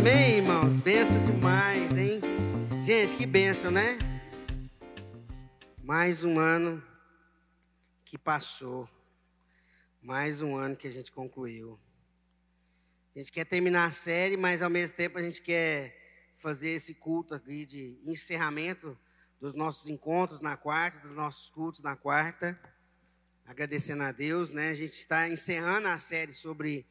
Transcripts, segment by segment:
Amém, irmãos? Benção demais, hein? Gente, que benção, né? Mais um ano que passou. Mais um ano que a gente concluiu. A gente quer terminar a série, mas ao mesmo tempo a gente quer fazer esse culto aqui de encerramento dos nossos encontros na quarta, dos nossos cultos na quarta. Agradecendo a Deus, né? A gente está encerrando a série sobre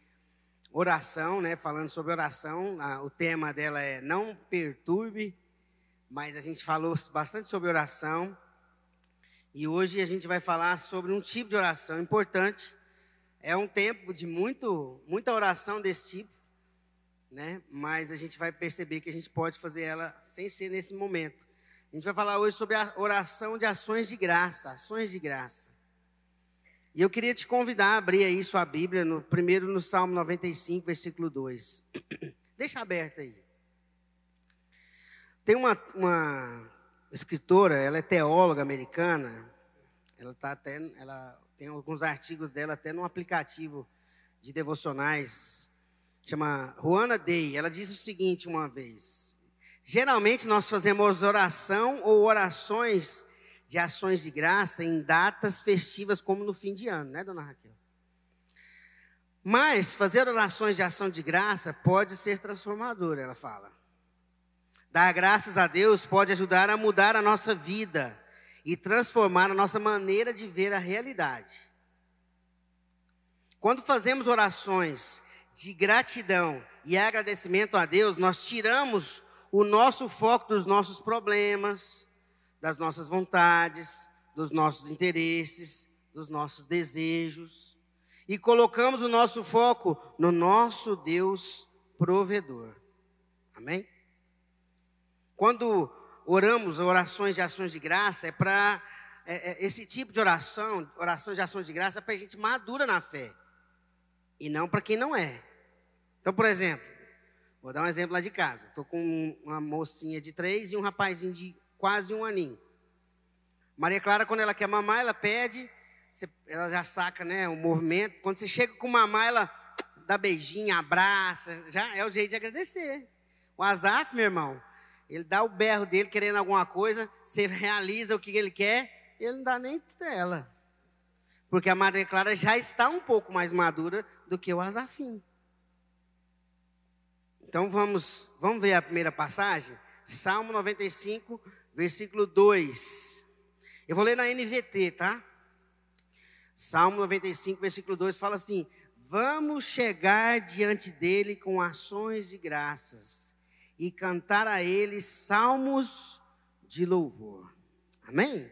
oração, né? Falando sobre oração. O tema dela é Não Perturbe, mas a gente falou bastante sobre oração. E hoje a gente vai falar sobre um tipo de oração importante. É um tempo de muito, muita oração desse tipo, né? Mas a gente vai perceber que a gente pode fazer ela sem ser nesse momento. A gente vai falar hoje sobre a oração de ações de graça, ações de graça. E eu queria te convidar a abrir aí sua Bíblia, no, primeiro no Salmo 95, versículo 2. Deixa aberto aí. Tem uma, uma escritora, ela é teóloga americana, ela tá até, ela tem alguns artigos dela até num aplicativo de devocionais, chama Juana Day. Ela disse o seguinte uma vez: Geralmente nós fazemos oração ou orações de ações de graça em datas festivas, como no fim de ano, né, dona Raquel? Mas fazer orações de ação de graça pode ser transformador, ela fala. Dar graças a Deus pode ajudar a mudar a nossa vida e transformar a nossa maneira de ver a realidade. Quando fazemos orações de gratidão e agradecimento a Deus, nós tiramos o nosso foco dos nossos problemas, das nossas vontades, dos nossos interesses, dos nossos desejos e colocamos o nosso foco no nosso Deus provedor. Amém? Quando oramos orações de ações de graça, é para é, é, esse tipo de oração, oração de ações de graça, é para a gente madura na fé e não para quem não é. Então, por exemplo, vou dar um exemplo lá de casa. Estou com uma mocinha de três e um rapazinho de quase um aninho. Maria Clara, quando ela quer mamar, ela pede, ela já saca né, o movimento. Quando você chega com mamar, ela dá beijinho, abraça. Já é o jeito de agradecer. O Azaf, meu irmão, ele dá o berro dele querendo alguma coisa, você realiza o que ele quer, ele não dá nem tela. Porque a Maria Clara já está um pouco mais madura do que o Azafinho. Então vamos, vamos ver a primeira passagem? Salmo 95, versículo 2. Eu vou ler na NVT, tá? Salmo 95, versículo 2 fala assim: Vamos chegar diante dele com ações de graças e cantar a ele salmos de louvor. Amém?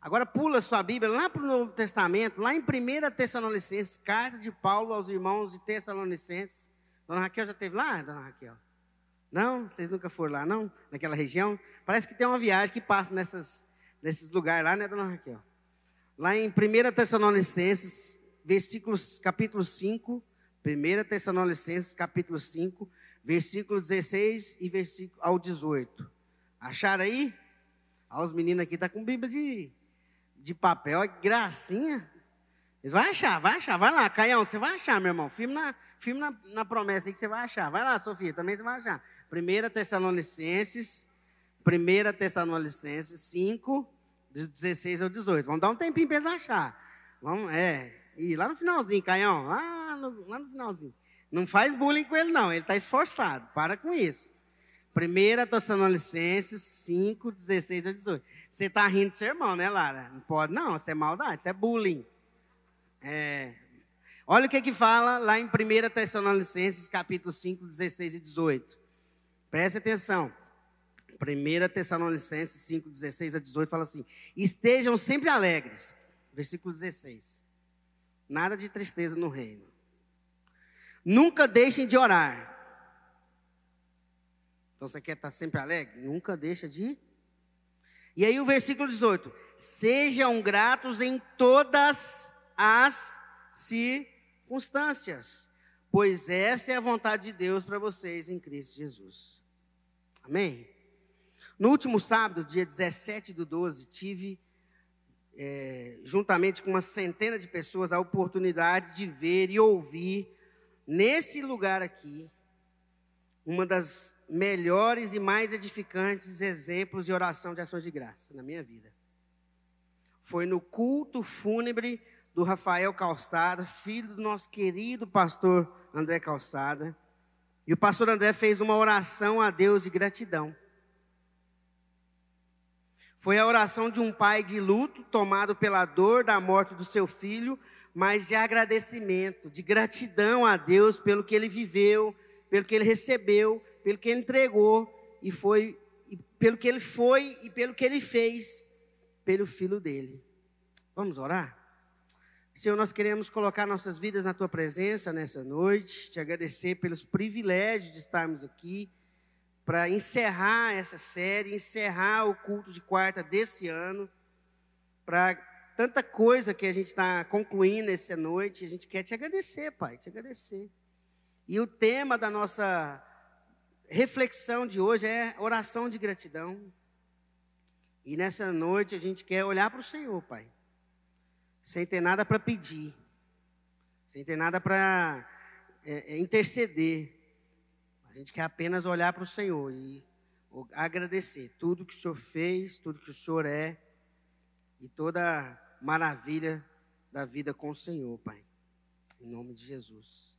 Agora pula sua Bíblia lá para o Novo Testamento, lá em 1 Tessalonicenses, carta de Paulo aos irmãos de Tessalonicenses. Dona Raquel já esteve lá, dona Raquel? Não? Vocês nunca foram lá, não? Naquela região? Parece que tem uma viagem que passa nessas, nesses lugares lá, né, dona Raquel? Lá em 1 Tessalonicenses, versículos, capítulo 5, 1 Tessalonicenses, capítulo 5, versículo 16 e versículo ao 18. Acharam aí? Ah, os meninos aqui tá com Bíblia de, de papel, gracinha. Eles vão achar, vai achar, vai lá, Caião, você vai achar, meu irmão. Firme na, firme na, na promessa aí que você vai achar. Vai lá, Sofia, também você vai achar. 1 Tessalonicenses, 1 Tessalonicenses 5, de 16 ao 18. Vamos dar um tempinho para eles achar. Vamos, é, e lá no finalzinho, Caião, lá no, lá no finalzinho. Não faz bullying com ele, não, ele está esforçado. Para com isso. 1 Tessalonicenses 5, 16 ao 18. Você está rindo do seu irmão, né, Lara? Não pode, não, isso é maldade, isso é bullying. É, Olha o que que fala lá em 1 Tessalonicenses, capítulo 5, 16 e 18. Preste atenção. 1 Tessalonicenses 5, 16 a 18 fala assim: Estejam sempre alegres. Versículo 16. Nada de tristeza no reino. Nunca deixem de orar. Então você quer estar sempre alegre? Nunca deixa de. E aí o versículo 18: Sejam gratos em todas as circunstâncias pois essa é a vontade de Deus para vocês em Cristo Jesus. Amém? No último sábado, dia 17 do 12, tive, é, juntamente com uma centena de pessoas, a oportunidade de ver e ouvir, nesse lugar aqui, uma das melhores e mais edificantes exemplos de oração de ações de graça na minha vida. Foi no culto fúnebre do Rafael Calçada, filho do nosso querido pastor André Calçada. E o pastor André fez uma oração a Deus de gratidão. Foi a oração de um pai de luto, tomado pela dor da morte do seu filho, mas de agradecimento, de gratidão a Deus pelo que ele viveu, pelo que ele recebeu, pelo que ele entregou e foi e pelo que ele foi e pelo que ele fez pelo filho dele. Vamos orar? Senhor, nós queremos colocar nossas vidas na tua presença nessa noite, te agradecer pelos privilégios de estarmos aqui para encerrar essa série, encerrar o culto de quarta desse ano, para tanta coisa que a gente está concluindo essa noite, a gente quer te agradecer, Pai, te agradecer. E o tema da nossa reflexão de hoje é oração de gratidão. E nessa noite a gente quer olhar para o Senhor, Pai sem ter nada para pedir, sem ter nada para é, é, interceder. A gente quer apenas olhar para o Senhor e agradecer tudo que o Senhor fez, tudo que o Senhor é e toda maravilha da vida com o Senhor, Pai. Em nome de Jesus.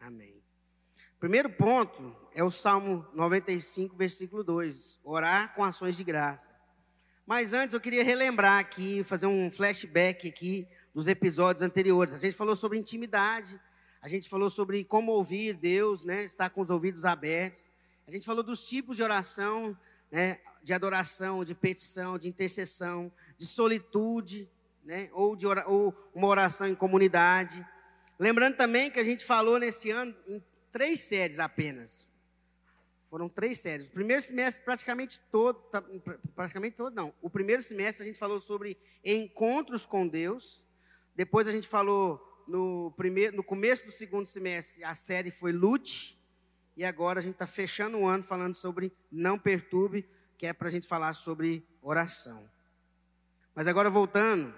Amém. Primeiro ponto é o Salmo 95, versículo 2: orar com ações de graça. Mas antes eu queria relembrar aqui, fazer um flashback aqui dos episódios anteriores. A gente falou sobre intimidade, a gente falou sobre como ouvir Deus, né, estar com os ouvidos abertos. A gente falou dos tipos de oração, né, de adoração, de petição, de intercessão, de solitude, né, ou, de ora, ou uma oração em comunidade. Lembrando também que a gente falou nesse ano em três séries apenas. Foram três séries. O primeiro semestre praticamente todo, tá, praticamente todo não. O primeiro semestre a gente falou sobre encontros com Deus. Depois a gente falou no primeiro, no começo do segundo semestre a série foi Lute. E agora a gente está fechando o ano falando sobre não perturbe, que é para a gente falar sobre oração. Mas agora voltando,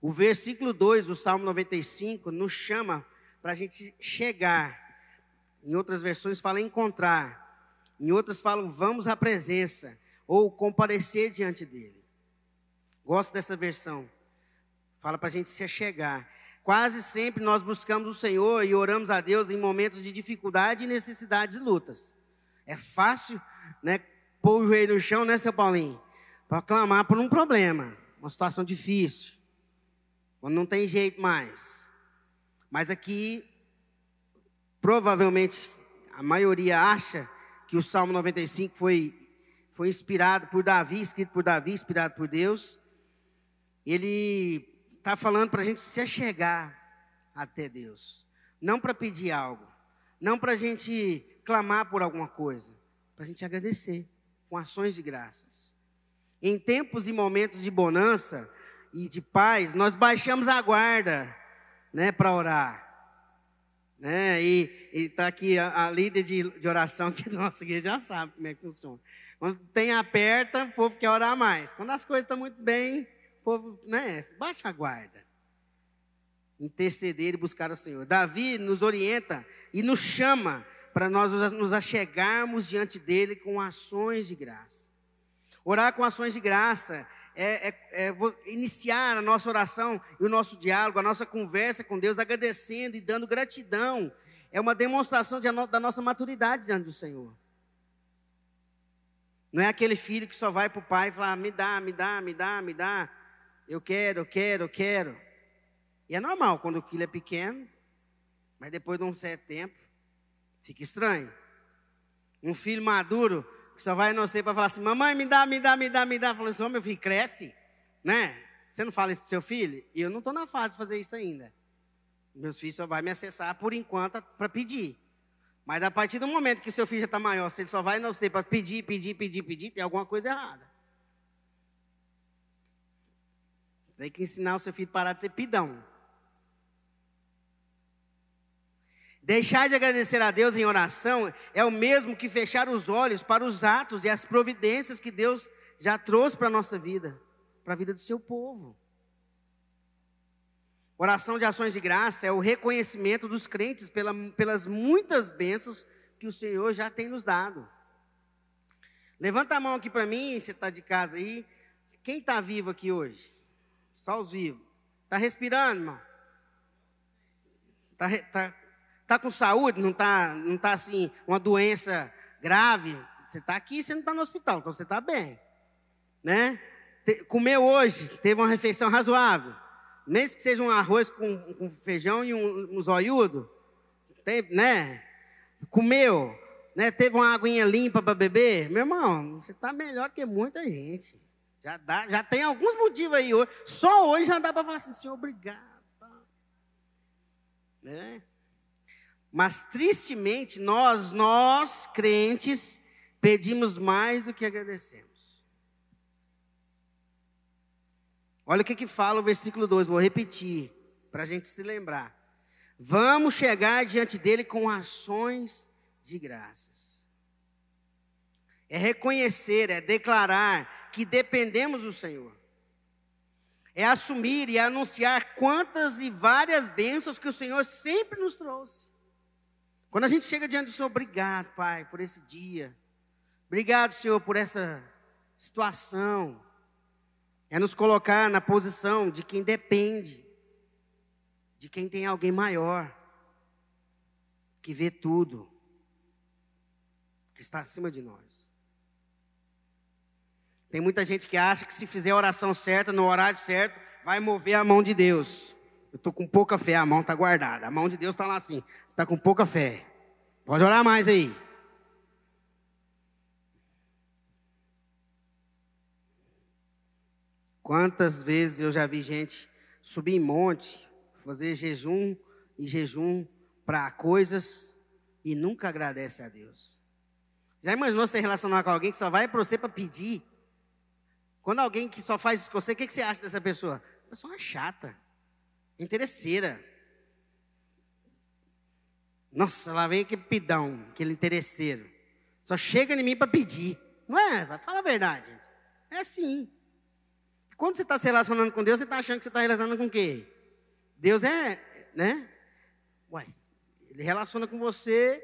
o versículo 2 do Salmo 95 nos chama para a gente chegar em outras versões fala encontrar. Em outras falam vamos à presença ou comparecer diante dele. Gosto dessa versão. Fala para a gente se achegar. Quase sempre nós buscamos o Senhor e oramos a Deus em momentos de dificuldade, necessidades e lutas. É fácil, né, pôr o joelho no chão, né, seu Paulinho? Para clamar por um problema, uma situação difícil, quando não tem jeito mais. Mas aqui Provavelmente a maioria acha que o Salmo 95 foi, foi inspirado por Davi, escrito por Davi, inspirado por Deus. Ele está falando para a gente se achegar até Deus. Não para pedir algo, não para a gente clamar por alguma coisa, para a gente agradecer com ações de graças. Em tempos e momentos de bonança e de paz, nós baixamos a guarda né, para orar. Né? E está aqui a, a líder de, de, oração que nossa igreja já sabe como é que funciona. Quando tem aperta, o povo quer orar mais. Quando as coisas estão muito bem, o povo né, baixa a guarda. Interceder e buscar o Senhor. Davi nos orienta e nos chama para nós nos achegarmos diante dele com ações de graça. Orar com ações de graça é, é, é, iniciar a nossa oração e o nosso diálogo, a nossa conversa com Deus, agradecendo e dando gratidão. É uma demonstração de, da nossa maturidade diante do Senhor. Não é aquele filho que só vai para o pai e fala: me dá, me dá, me dá, me dá. Eu quero, eu quero, eu quero. E é normal quando o filho é pequeno, mas depois de um certo tempo, fica estranho. Um filho maduro que só vai sei para falar assim, mamãe, me dá, me dá, me dá, me dá. Falou assim, oh, meu filho, cresce, né? Você não fala isso para seu filho? E eu não estou na fase de fazer isso ainda. Meus filhos só vão me acessar por enquanto para pedir. Mas a partir do momento que seu filho já está maior, se ele só vai sei para pedir, pedir, pedir, pedir, tem alguma coisa errada. Tem que ensinar o seu filho a parar de ser pidão. Deixar de agradecer a Deus em oração é o mesmo que fechar os olhos para os atos e as providências que Deus já trouxe para a nossa vida, para a vida do seu povo. Oração de ações de graça é o reconhecimento dos crentes pela, pelas muitas bênçãos que o Senhor já tem nos dado. Levanta a mão aqui para mim, você está de casa aí. Quem está vivo aqui hoje? Só os vivos. Está respirando, irmão? Está tá, tá com saúde? Não está não tá assim, uma doença grave? Você está aqui, você não está no hospital, então você está bem. Né? Te, comeu hoje, teve uma refeição razoável. Mesmo que seja um arroz com, com feijão e um, um zoiudo, teve, né? Comeu, né? Teve uma aguinha limpa para beber. Meu irmão, você está melhor que muita gente. Já, dá, já tem alguns motivos aí hoje. Só hoje já dá para falar assim, Senhor, obrigado. Né? Mas tristemente, nós, nós, crentes, pedimos mais do que agradecemos. Olha o que, que fala o versículo 2, vou repetir, para a gente se lembrar. Vamos chegar diante dele com ações de graças. É reconhecer, é declarar que dependemos do Senhor. É assumir e anunciar quantas e várias bênçãos que o Senhor sempre nos trouxe. Quando a gente chega diante do Senhor, obrigado, Pai, por esse dia. Obrigado, Senhor, por essa situação. É nos colocar na posição de quem depende, de quem tem alguém maior, que vê tudo, que está acima de nós. Tem muita gente que acha que se fizer a oração certa, no horário certo, vai mover a mão de Deus. Eu estou com pouca fé, a mão está guardada. A mão de Deus está lá assim. Você está com pouca fé. Pode orar mais aí. Quantas vezes eu já vi gente subir em monte, fazer jejum e jejum para coisas e nunca agradece a Deus. Já imaginou você relacionar com alguém que só vai para você para pedir? Quando alguém que só faz isso com você, o que, que você acha dessa pessoa? Pessoa chata, interesseira. Nossa, lá vem aquele pidão, aquele interesseiro. Só chega em mim para pedir. Não é? Fala a verdade. É assim. Quando você está se relacionando com Deus, você está achando que você está relacionando com quem? Deus é, né? Ué, ele relaciona com você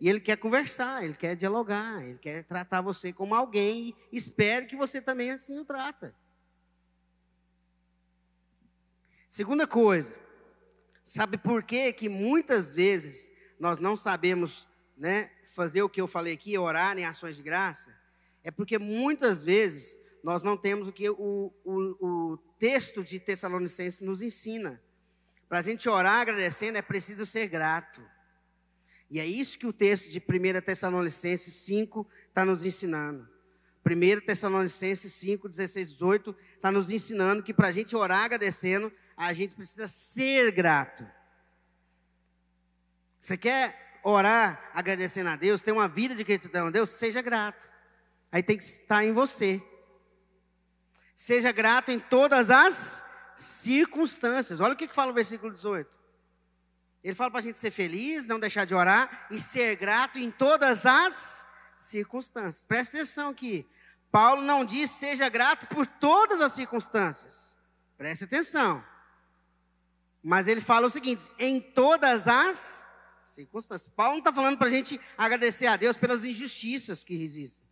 e ele quer conversar, ele quer dialogar, ele quer tratar você como alguém e espera que você também assim o trata. Segunda coisa, sabe por que que muitas vezes nós não sabemos, né, fazer o que eu falei aqui, orar em ações de graça? É porque muitas vezes nós não temos o que o, o, o texto de Tessalonicenses nos ensina. Para a gente orar agradecendo, é preciso ser grato. E é isso que o texto de 1 Tessalonicenses 5 está nos ensinando. 1 Tessalonicenses 5, 16, 18 está nos ensinando que para a gente orar agradecendo, a gente precisa ser grato. Você quer orar agradecendo a Deus, ter uma vida de gratidão a Deus, seja grato. Aí tem que estar em você. Seja grato em todas as circunstâncias. Olha o que, que fala o versículo 18. Ele fala para a gente ser feliz, não deixar de orar e ser grato em todas as circunstâncias. Presta atenção aqui. Paulo não diz seja grato por todas as circunstâncias. Preste atenção. Mas ele fala o seguinte: em todas as circunstâncias. Paulo não está falando para a gente agradecer a Deus pelas injustiças que existem.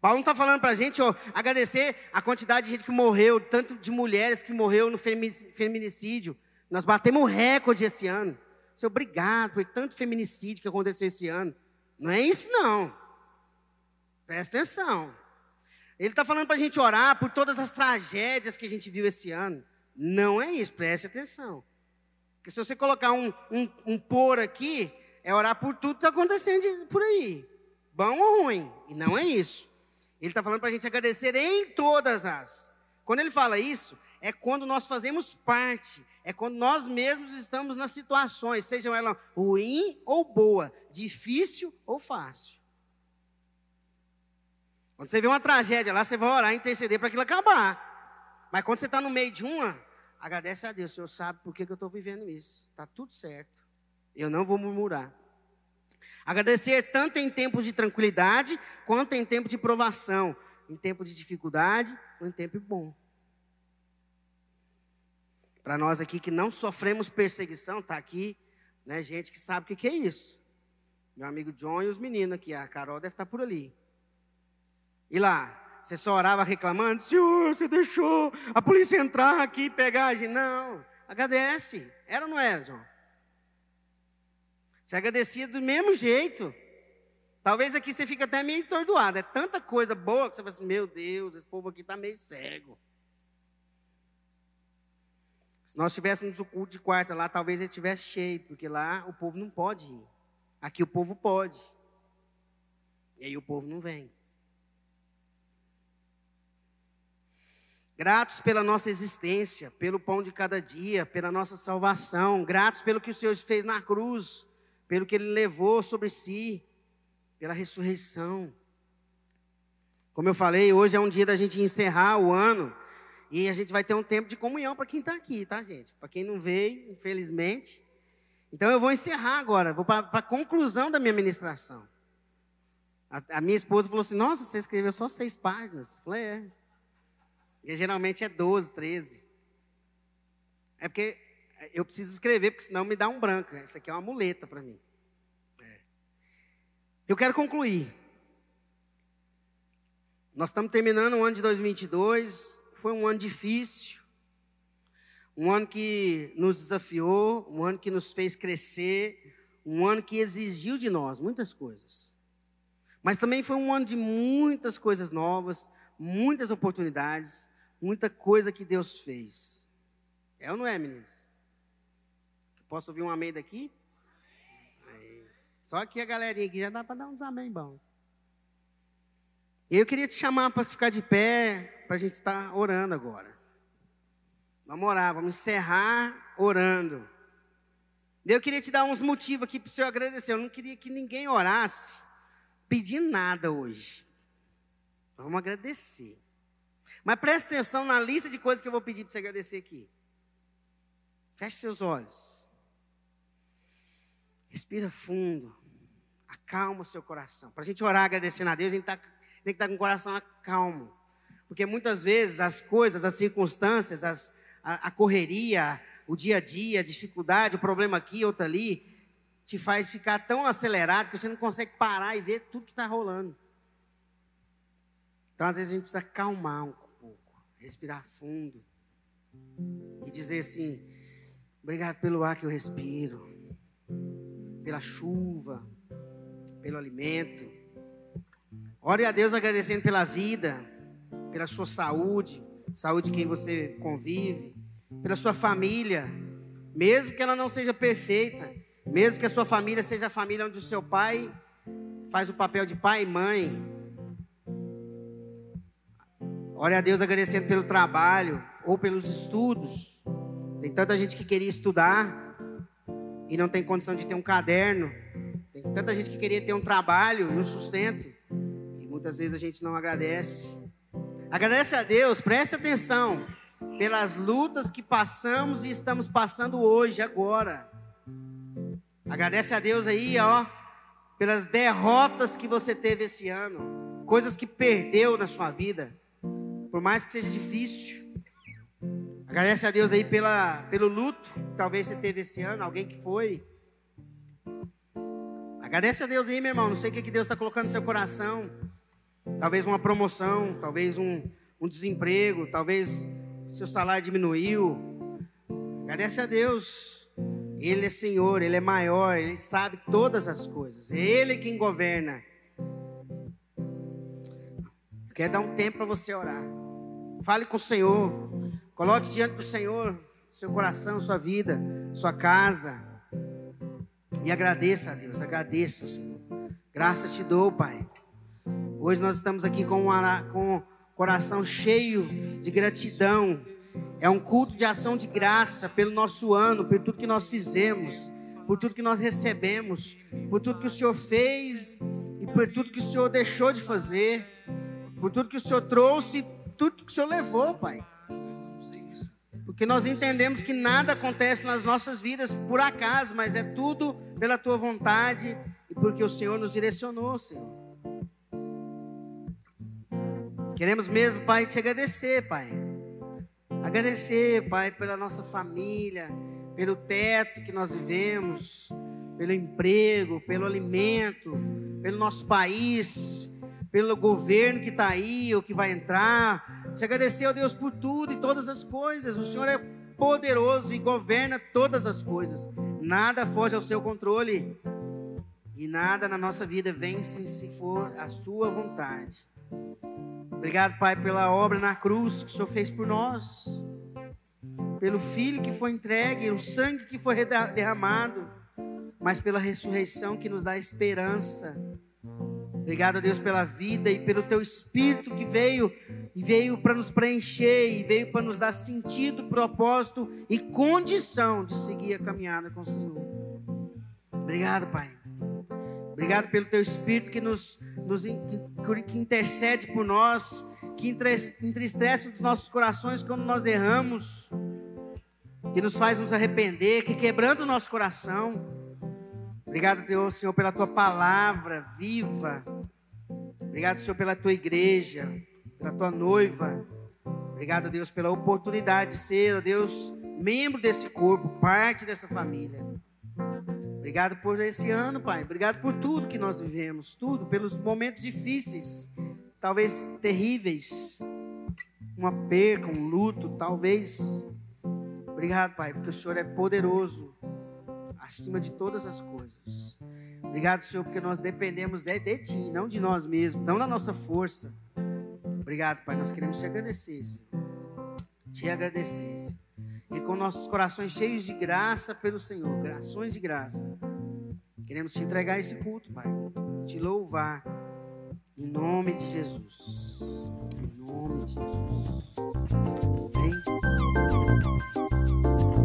Paulo não está falando para a gente ó, agradecer a quantidade de gente que morreu, tanto de mulheres que morreu no feminicídio. Nós batemos recorde esse ano. Senhor, obrigado por tanto feminicídio que aconteceu esse ano. Não é isso, não. Presta atenção. Ele está falando para a gente orar por todas as tragédias que a gente viu esse ano. Não é isso, preste atenção. Porque se você colocar um, um, um por aqui, é orar por tudo que está acontecendo por aí. Bom ou ruim. E não é isso. Ele está falando para a gente agradecer em todas as. Quando ele fala isso, é quando nós fazemos parte, é quando nós mesmos estamos nas situações, sejam elas ruim ou boa, difícil ou fácil. Quando você vê uma tragédia lá, você vai orar e interceder para aquilo acabar. Mas quando você está no meio de uma, agradece a Deus, o Senhor sabe por que, que eu estou vivendo isso. Está tudo certo. Eu não vou murmurar. Agradecer tanto em tempos de tranquilidade, quanto em tempo de provação, em tempo de dificuldade ou em tempo bom. Para nós aqui que não sofremos perseguição, está aqui, né, gente que sabe o que, que é isso. Meu amigo John e os meninos aqui, a Carol deve estar por ali. E lá, você só orava reclamando, Senhor, você deixou a polícia entrar aqui e pegar a gente. Não, agradece. Era ou não era, John? Você agradecia do mesmo jeito. Talvez aqui você fique até meio entordoado. É tanta coisa boa que você fala assim, meu Deus, esse povo aqui está meio cego. Se nós tivéssemos o culto de quarta lá, talvez ele estivesse cheio, porque lá o povo não pode ir. Aqui o povo pode. E aí o povo não vem. Gratos pela nossa existência, pelo pão de cada dia, pela nossa salvação. Gratos pelo que o Senhor fez na cruz, pelo que Ele levou sobre si, pela ressurreição. Como eu falei, hoje é um dia da gente encerrar o ano e a gente vai ter um tempo de comunhão para quem está aqui, tá, gente? Para quem não veio, infelizmente. Então eu vou encerrar agora, vou para a conclusão da minha ministração. A, a, minha esposa falou assim: Nossa, você escreveu só seis páginas. Eu falei: É. E geralmente é 12, 13. É porque eu preciso escrever, porque senão me dá um branco. Isso aqui é uma muleta para mim. É. Eu quero concluir. Nós estamos terminando o ano de 2022. Foi um ano difícil um ano que nos desafiou, um ano que nos fez crescer, um ano que exigiu de nós muitas coisas. Mas também foi um ano de muitas coisas novas, muitas oportunidades, muita coisa que Deus fez. É ou não é, meninos? Posso ouvir um amém daqui? Aí. Só que a galerinha aqui já dá para dar uns amém bom. Eu queria te chamar para ficar de pé, para a gente estar tá orando agora. Vamos orar, vamos encerrar orando. Eu queria te dar uns motivos aqui para o Senhor agradecer. Eu não queria que ninguém orasse pedindo nada hoje. Vamos agradecer. Mas preste atenção na lista de coisas que eu vou pedir para você agradecer aqui. Feche seus olhos. Respira fundo. Acalma o seu coração. Para a gente orar agradecendo a Deus, a gente tá, tem que estar tá com o coração calmo. Porque muitas vezes as coisas, as circunstâncias, as, a, a correria, o dia a dia, a dificuldade, o problema aqui, outro ali, te faz ficar tão acelerado que você não consegue parar e ver tudo que está rolando. Então, às vezes, a gente precisa acalmar um pouco, respirar fundo e dizer assim: obrigado pelo ar que eu respiro, pela chuva, pelo alimento. Ore a Deus agradecendo pela vida, pela sua saúde, saúde de quem você convive, pela sua família, mesmo que ela não seja perfeita, mesmo que a sua família seja a família onde o seu pai faz o papel de pai e mãe. Ore a Deus agradecendo pelo trabalho ou pelos estudos. Tem tanta gente que queria estudar e não tem condição de ter um caderno. Tem tanta gente que queria ter um trabalho e um sustento. E muitas vezes a gente não agradece. Agradece a Deus, preste atenção pelas lutas que passamos e estamos passando hoje, agora. Agradece a Deus aí, ó, pelas derrotas que você teve esse ano, coisas que perdeu na sua vida, por mais que seja difícil. Agradece a Deus aí pela, pelo luto que talvez você teve esse ano, alguém que foi. Agradece a Deus aí, meu irmão. Não sei o que, que Deus está colocando no seu coração. Talvez uma promoção, talvez um, um desemprego, talvez seu salário diminuiu. Agradece a Deus. Ele é Senhor, Ele é maior, Ele sabe todas as coisas. É Ele quem governa. Quer dar um tempo para você orar. Fale com o Senhor. Coloque diante do Senhor seu coração, sua vida, sua casa. E agradeça a Deus, agradeça ao Senhor. Graças te dou, Pai. Hoje nós estamos aqui com, um coração cheio de gratidão. É um culto de ação de graça pelo nosso ano, por tudo que nós fizemos, por tudo que nós recebemos, por tudo que o Senhor fez e por tudo que o Senhor deixou de fazer, por tudo que o Senhor trouxe, tudo que o Senhor levou, Pai. Porque nós entendemos que nada acontece nas nossas vidas por acaso, mas é tudo pela tua vontade e porque o Senhor nos direcionou, Senhor. Queremos mesmo, Pai, te agradecer, Pai. Agradecer, Pai, pela nossa família, pelo teto que nós vivemos, pelo emprego, pelo alimento, pelo nosso país, pelo governo que está aí ou que vai entrar. Te agradecer, ó Deus, por tudo e todas as coisas. O Senhor é poderoso e governa todas as coisas. Nada foge ao seu controle. E nada na nossa vida vence se for a sua vontade. Obrigado, Pai, pela obra na cruz que o Senhor fez por nós. Pelo filho que foi entregue, o sangue que foi derramado, mas pela ressurreição que nos dá esperança. Obrigado, Deus, pela vida e pelo teu espírito que veio e veio para nos preencher e veio para nos dar sentido, propósito e condição de seguir a caminhada com o Senhor. Obrigado, Pai. Obrigado pelo teu espírito que nos, que, que intercede por nós, que entristece os nossos corações quando nós erramos, que nos faz nos arrepender, que quebranta o nosso coração. Obrigado, Deus, Senhor, pela tua palavra viva. Obrigado, Senhor, pela tua igreja pela tua noiva. Obrigado, Deus, pela oportunidade de ser, Deus, membro desse corpo, parte dessa família. Obrigado por esse ano, Pai. Obrigado por tudo que nós vivemos, tudo, pelos momentos difíceis, talvez terríveis, uma perca, um luto, talvez. Obrigado, Pai, porque o Senhor é poderoso acima de todas as coisas. Obrigado, Senhor, porque nós dependemos de, de Ti, não de nós mesmos, não da nossa força. Obrigado, Pai. Nós queremos te agradecer, Senhor. Te agradecer, Senhor e com nossos corações cheios de graça pelo Senhor, grações de graça. Queremos te entregar esse culto, Pai, te louvar, em nome de Jesus. Em nome de Jesus. Amém?